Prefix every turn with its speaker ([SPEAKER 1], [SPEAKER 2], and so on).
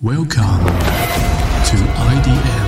[SPEAKER 1] Welcome to IDM.